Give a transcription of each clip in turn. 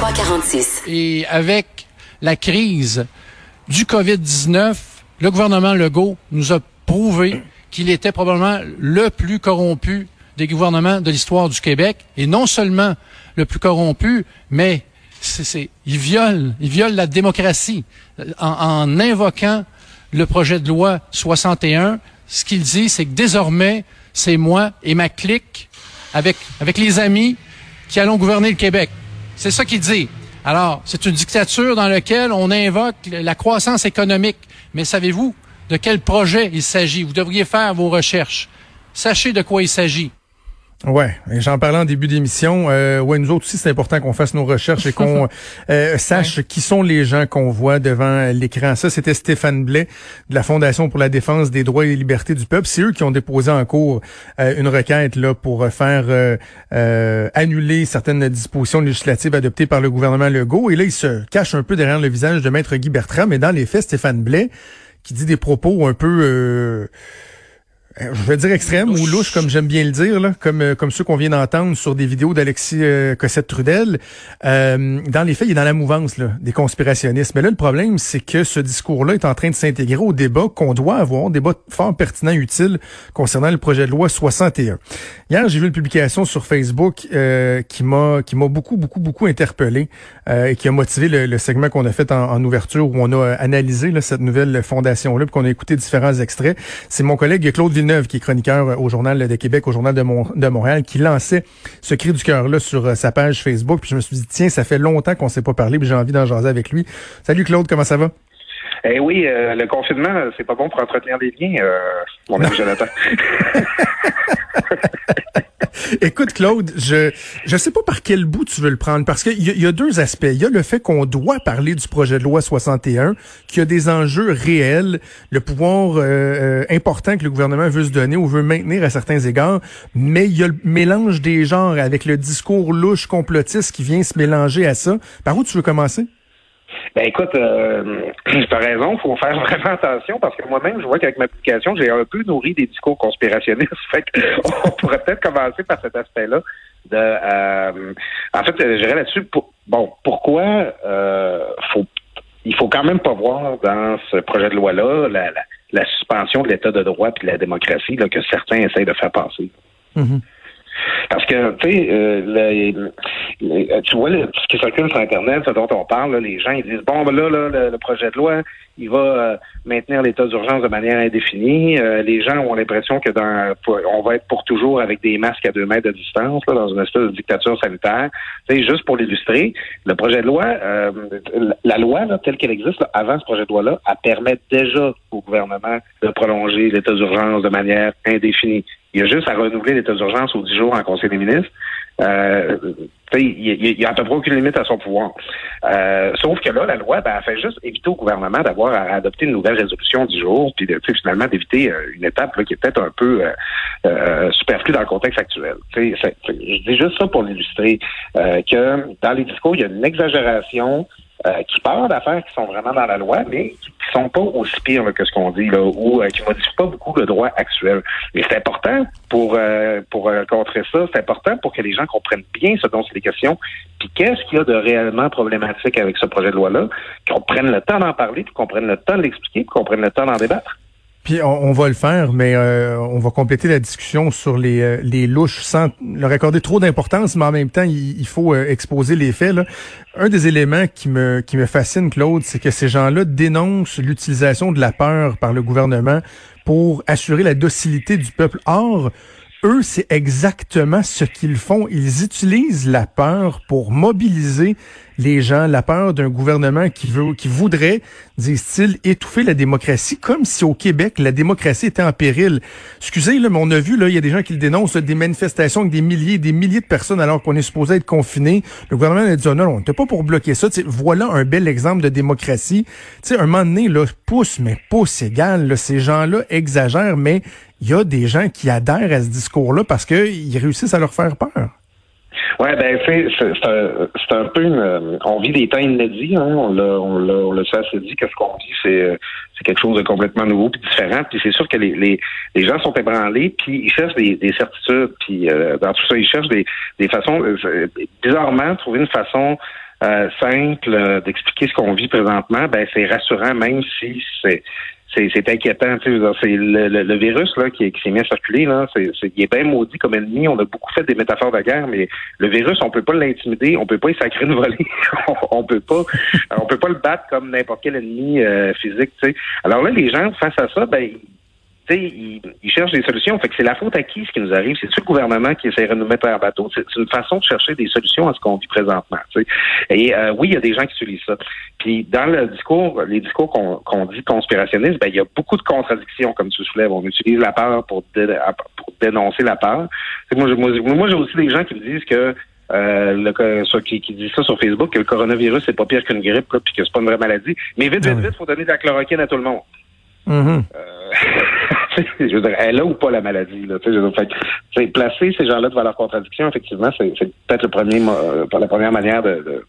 2346. Et avec la crise du COVID-19, le gouvernement Legault nous a prouvé qu'il était probablement le plus corrompu des gouvernements de l'histoire du Québec. Et non seulement le plus corrompu, mais c'est, il viole, il viole la démocratie en, en invoquant le projet de loi 61. Ce qu'il dit, c'est que désormais, c'est moi et ma clique avec, avec les amis qui allons gouverner le Québec. C'est ça qu'il dit. Alors, c'est une dictature dans laquelle on invoque la croissance économique. Mais savez-vous de quel projet il s'agit? Vous devriez faire vos recherches. Sachez de quoi il s'agit. Ouais, j'en parlais en début d'émission. Euh, ouais, nous autres aussi, c'est important qu'on fasse nos recherches et qu'on euh, sache qui sont les gens qu'on voit devant l'écran. Ça, c'était Stéphane Blais de la Fondation pour la défense des droits et libertés du peuple. C'est eux qui ont déposé en cours euh, une requête là pour faire euh, annuler certaines dispositions législatives adoptées par le gouvernement Legault. Et là, il se cache un peu derrière le visage de Maître Guy Bertrand, mais dans les faits, Stéphane Blais, qui dit des propos un peu euh, je vais dire extrême ou louche, comme j'aime bien le dire, là, comme euh, comme ceux qu'on vient d'entendre sur des vidéos d'Alexis euh, Cossette-Trudel. Euh, dans les faits, il est dans la mouvance là, des conspirationnistes. Mais là, le problème, c'est que ce discours-là est en train de s'intégrer au débat qu'on doit avoir, débat fort pertinent, utile, concernant le projet de loi 61. Hier, j'ai vu une publication sur Facebook qui m'a qui m'a beaucoup, beaucoup, beaucoup interpellé et qui a motivé le, segment qu'on a fait en, ouverture où on a analysé là, cette nouvelle fondation-là, puis qu'on a écouté différents extraits. C'est mon collègue Claude Villeneuve, qui est chroniqueur au Journal de Québec, au Journal de, de Montréal, qui lançait ce cri du cœur-là sur euh, sa page Facebook. Puis je me suis dit, tiens, ça fait longtemps qu'on ne s'est pas parlé, puis j'ai envie d'en jaser avec lui. Salut Claude, comment ça va? Eh oui, euh, le confinement, c'est pas bon pour entretenir des liens, euh, mon ami Jonathan. Écoute, Claude, je je sais pas par quel bout tu veux le prendre, parce qu'il y, y, a deux aspects. Il y a le fait qu'on doit parler du projet de loi 61, qui a des enjeux réels, le pouvoir euh, euh, important que le gouvernement veut se donner ou veut maintenir à certains égards, mais il y a le mélange des genres avec le discours louche complotiste qui vient se mélanger à ça. Par où tu veux commencer? Ben écoute, euh, tu as raison, faut faire vraiment attention parce que moi-même, je vois qu'avec ma publication, j'ai un peu nourri des discours conspirationnistes. Fait qu'on pourrait peut-être commencer par cet aspect-là. De, euh, en fait, je dirais là-dessus, bon, pourquoi euh, faut, il faut quand même pas voir dans ce projet de loi-là la, suspension de l'état de droit et de la démocratie que certains essayent de faire passer. Mm-hmm. Parce que, tu sais, euh, tu vois ce qui circule sur Internet, ce dont on parle, les gens ils disent, bon, ben là, là le, projet de loi, il va euh, maintenir l'état d'urgence de manière indéfinie. Euh, les gens ont l'impression que dans on va être pour toujours avec des masques à deux mètres de distance, là, dans une espèce de dictature sanitaire. Tu sais, juste pour l'illustrer, le projet de loi, la loi, là, telle qu'elle existe avant ce projet de loi-là, elle permet déjà au gouvernement de prolonger l'état d'urgence de manière indéfinie. Il y a juste à renouveler l'état d'urgence aux 10 jours en Conseil des ministres. Euh, il n'y a à peu près aucune limite à son pouvoir. Euh, sauf que là, la loi, ben, elle fait juste éviter au gouvernement d'avoir à adopter une nouvelle résolution du jour, puis finalement d'éviter euh, une étape qui est peut-être un peu euh, euh, superflue dans le contexte actuel. je dis juste ça pour l'illustrer, que dans les discours, il y a une exagération qui parlent d'affaires qui sont vraiment dans la loi, mais qui, sont pas aussi pires que ce qu'on dit, là, ou euh, qui modifient pas beaucoup le droit actuel. Mais c'est important pour euh, pour contrer ça, c'est important pour que les gens comprennent bien ce dont c'est les questions, puis qu'est-ce qu'il y a de réellement problématique avec ce projet de loi-là, qu'on prenne le temps d'en parler, puis qu'on prenne le temps de l'expliquer, puis qu'on prenne le temps d'en débattre. Puis on, va le faire, mais euh, on va compléter la discussion sur les, euh, les louches sans leur accorder trop d'importance, mais en même temps, il, faut euh, exposer les faits. Un des éléments qui me, qui me fascine, Claude, c'est que ces gens-là dénoncent l'utilisation de la peur par le gouvernement pour assurer la docilité du peuple. Or, eux, c'est exactement ce qu'ils font. Ils utilisent la peur pour mobiliser les gens, la peur d'un gouvernement qui veut, qui voudrait, disent-ils, étouffer la démocratie, comme si au Québec, la démocratie était en péril. Excusez, là, mais on a vu, là, il y a des gens qui le dénoncent, des manifestations avec des milliers des milliers de personnes alors qu'on est supposé être confiné. Le gouvernement a dit, oh, non, on n'était pas pour bloquer ça. voilà un bel exemple de démocratie. sais, un moment donné, là, pouce, mais pouce égal, là, ces gens-là exagèrent, mais il y a des gens qui adhèrent à ce discours-là parce qu'ils réussissent à leur faire peur. Ouais, ben c'est c'est un, peu une, on vit des temps inédits, hein, on l'a on l'a on l'a assez dit que ce qu'on vit c'est c'est quelque chose de complètement nouveau puis différent puis c'est sûr que les, les, les gens sont ébranlés puis ils cherchent des, des certitudes puis euh, dans tout ça ils cherchent des des façons euh, bizarrement trouver une façon simple d'expliquer ce qu'on vit présentement, ben c'est rassurant même si c'est c'est inquiétant. C'est le, le, virus là qui, qui s'est mis à circuler là, c'est il est bien maudit comme ennemi. On a beaucoup fait des métaphores de guerre, mais le virus, on peut pas l'intimider, on peut pas y sacrer une volée, on, peut pas, on peut pas le battre comme n'importe quel ennemi euh, physique. Tu sais. Alors là, les gens face à ça, ben ils, ils, cherchent des solutions. Fait que c'est la faute à qui ce qui nous arrive? C'est le gouvernement qui essaierait de nous mettre à bateau? C'est une façon de chercher des solutions à ce qu'on vit présentement. Et euh, oui, il y a des gens qui utilisent ça. Puis dans le discours, les discours qu'on dit conspirationnistes, ben, il y a beaucoup de contradictions, comme tu soulèves. On utilise la peur pour, pour dénoncer la peur. Moi, moi, j'ai aussi des gens qui me disent que euh, le, qui, qui dit ça sur Facebook, que le coronavirus, c'est pas pire qu'une grippe, puis que c'est pas une vraie maladie. Mais vite, vite, vite, faut donner de la chloroquine à tout le monde. Mm-hmm. Euh, je veux dire, elle a ou pas la maladie. Là, je veux dire, placer ces gens-là devant leur contradiction, effectivement, c'est peut-être le premier, euh, la première manière de, de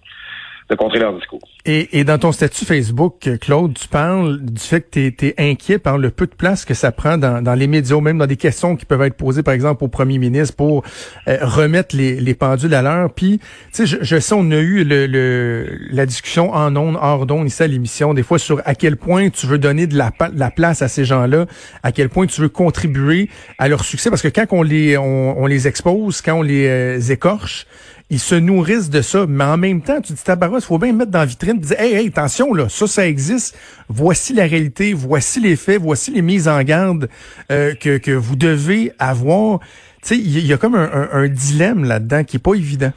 contrer leur discours. Et, et, dans ton statut Facebook, Claude, tu parles du fait que tu es, inquiet par le peu de place que ça prend dans, dans les médias, même dans des questions qui peuvent être posées, par exemple, au premier ministre pour euh, remettre les, les, pendules à l'heure. Puis, tu sais, je, je, sais, on a eu le, le la discussion en ondes, hors d'ondes, ici à l'émission, des fois sur à quel point tu veux donner de la, de la place à ces gens-là, à quel point tu veux contribuer à leur succès, parce que quand on les, on, on les expose, quand on les euh, écorche, ils se nourrissent de ça. Mais en même temps, tu dis, tabarouette, il faut bien mettre dans la vitrine dire, hey, hey, attention, là, ça, ça existe. Voici la réalité, voici les faits, voici les mises en garde euh, que, que vous devez avoir. Tu sais, il y, a comme un, un dilemme là-dedans qui est pas évident.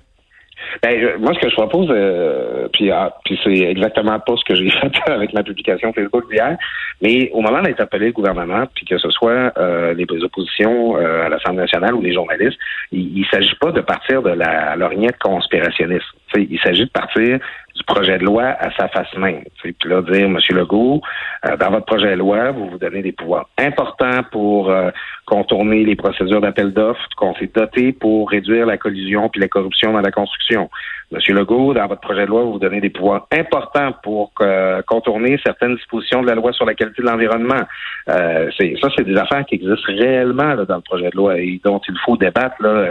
Ben, moi, ce que je propose, euh, puis, ah, puis c'est exactement pas ce que j'ai fait avec ma publication Facebook d'hier, mais au moment d'interpeller le gouvernement, puis que ce soit euh, les oppositions euh, à l'Assemblée nationale ou les journalistes, il, ne s'agit pas de partir de la lorgnette conspirationniste. il s'agit de partir du projet de loi à sa face même. Puis là, dire, M. Legault, euh, dans votre projet de loi, vous vous donnez des pouvoirs importants pour euh, contourner les procédures d'appel d'offres qu'on s'est doté pour réduire la collusion puis la corruption dans la construction. Monsieur Legault, dans votre projet de loi, vous vous donnez des pouvoirs importants pour euh, contourner certaines dispositions de la loi sur la qualité de l'environnement. Euh, ça, c'est des affaires qui existent réellement dans le projet de loi et dont il faut débattre là,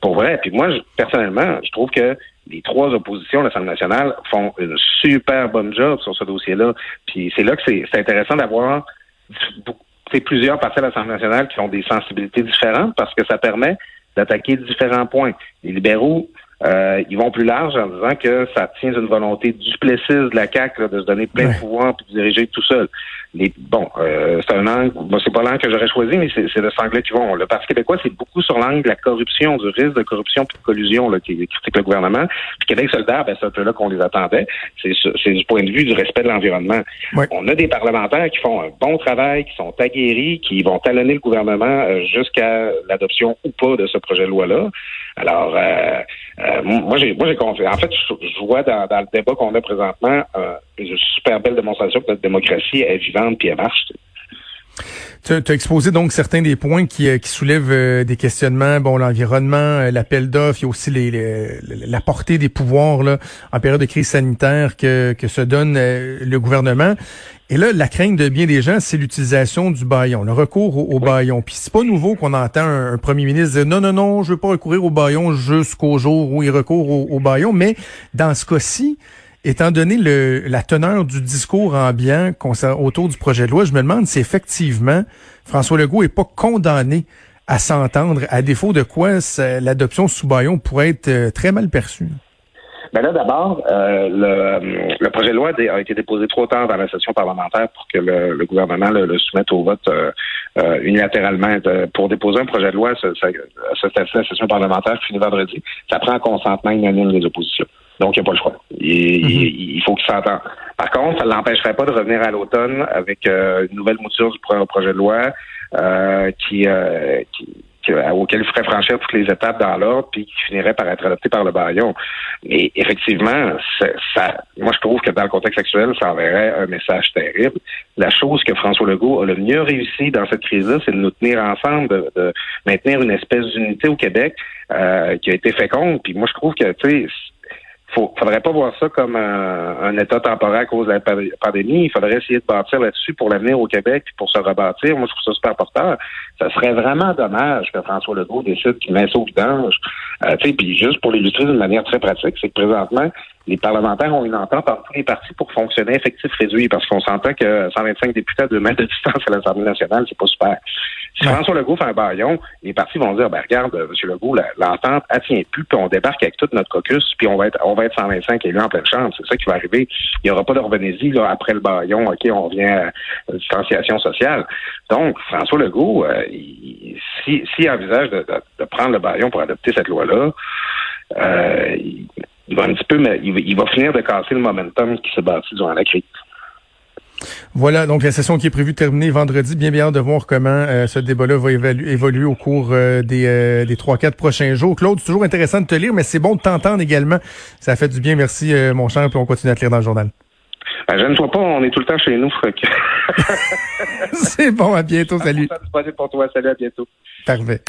pour vrai. Puis moi, personnellement, je trouve que les trois oppositions de l'Assemblée nationale font une super bonne job sur ce dossier-là. Puis c'est là que c'est intéressant d'avoir plusieurs partis de l'Assemblée nationale qui ont des sensibilités différentes parce que ça permet d'attaquer différents points. Les libéraux, euh, ils vont plus large en disant que ça tient d'une volonté duplessiste de la CAQ de se donner plein de pouvoir et de diriger tout seul bon, euh, c'est un angle, bon, c'est pas l'angle que j'aurais choisi, mais c'est de ce qui vont. Le Parti québécois, c'est beaucoup sur l'angle de la corruption, du risque de corruption et de collusion là, qui critique le gouvernement. Puis Québec solidaire, ben, c'est un peu là qu'on les attendait. C'est du point de vue du respect de l'environnement. On a des parlementaires qui font un bon travail, qui sont aguerris, qui vont talonner le gouvernement euh, jusqu'à l'adoption ou pas de ce projet de loi-là. Alors, euh, euh, moi, j'ai moi j'ai confiance. En fait, je, vois dans, dans le débat qu'on a présentement une super belle démonstration que notre démocratie est vivante puis elle marche. Tu as exposé donc certains des points qui, euh, qui soulèvent euh, des questionnements. Bon, l'environnement, euh, l'appel d'offres, il y a aussi les, la portée des pouvoirs là, en période de crise sanitaire que, que se donne le gouvernement. Et là, la crainte de bien des gens, c'est l'utilisation du baillon, le recours au, baillon. Puis c'est pas nouveau qu'on entend un, premier ministre dire non, non, non, je veux pas recourir au baillon jusqu'au jour où il recourt au, au baillon. Mais dans ce cas-ci, Étant donné le, la teneur du discours ambiant autour du projet de loi, je me demande si effectivement François Legault est pas condamné à s'entendre, à défaut de quoi l'adoption sous baillon pourrait être euh, très mal perçue. Ben là, d'abord, euh, le, projet de loi a été déposé trop tard dans la session parlementaire pour que le, gouvernement le, soumette au vote euh, unilatéralement. pour déposer un projet de loi, ça, la session parlementaire finit vendredi, ça prend un consentement unanime des oppositions. Donc, il n'y a pas le choix. Il, mhm. il, faut qu'il s'entende. Par contre, ça ne l'empêcherait pas de revenir à l'automne avec euh, une nouvelle mouture du projet de loi euh, qui, euh, auquel il ferait franchir toutes les étapes dans l'ordre, puis qui finirait par être adopté par le baillon. Mais effectivement, ça, moi je trouve que dans le contexte actuel, ça enverrait un message terrible. La chose que François Legault a le mieux réussi dans cette crise-là, c'est de nous tenir ensemble, de, de maintenir une espèce d'unité au Québec euh, qui a été féconde. Puis moi je trouve que tu sais faut, faudrait pas voir ça comme un, état temporaire à cause de la pandémie. Il faudrait essayer de bâtir là-dessus pour l'avenir au Québec pour se rebâtir. Moi, je trouve ça super important. Ça serait vraiment dommage que François Legault décide qu'il met ça au vidange. Euh, puis juste pour l'illustrer d'une manière très pratique, c'est que présentement, les parlementaires ont une entente entre tous les partis pour fonctionner effectif réduit, parce qu'on s'entend que 125 députés à deux mètres de distance à l'Assemblée nationale, c'est pas super. Si François Legault fait un baillon, les partis vont dire, ben regarde, M. Legault, l'entente, elle tient plus, puis on débarque avec tout notre caucus, puis on va être on va être 125 élus en pleine chambre. C'est ça qui va arriver. Il n'y aura pas de revenez là, après le baillon, OK, on vient à la distanciation sociale. Donc, François Legault, euh, s'il si, envisage de, de, prendre le baillon pour adopter cette loi-là, euh, il va un petit peu, mais il va, finir de casser le momentum qui s'est bâti durant la crise. Voilà, donc la session qui est prévue de terminer vendredi. Bien bien de voir comment euh, ce débat-là va évoluer au cours euh, des, euh, des 3-4 prochains jours. Claude, c'est toujours intéressant de te lire, mais c'est bon de t'entendre également. Ça fait du bien, merci mon cher, puis on continue à te lire dans le journal. Ben, je ne vois pas, on est tout le temps chez nous. c'est bon, à bientôt, salut. pour toi, salut, à bientôt. Parfait.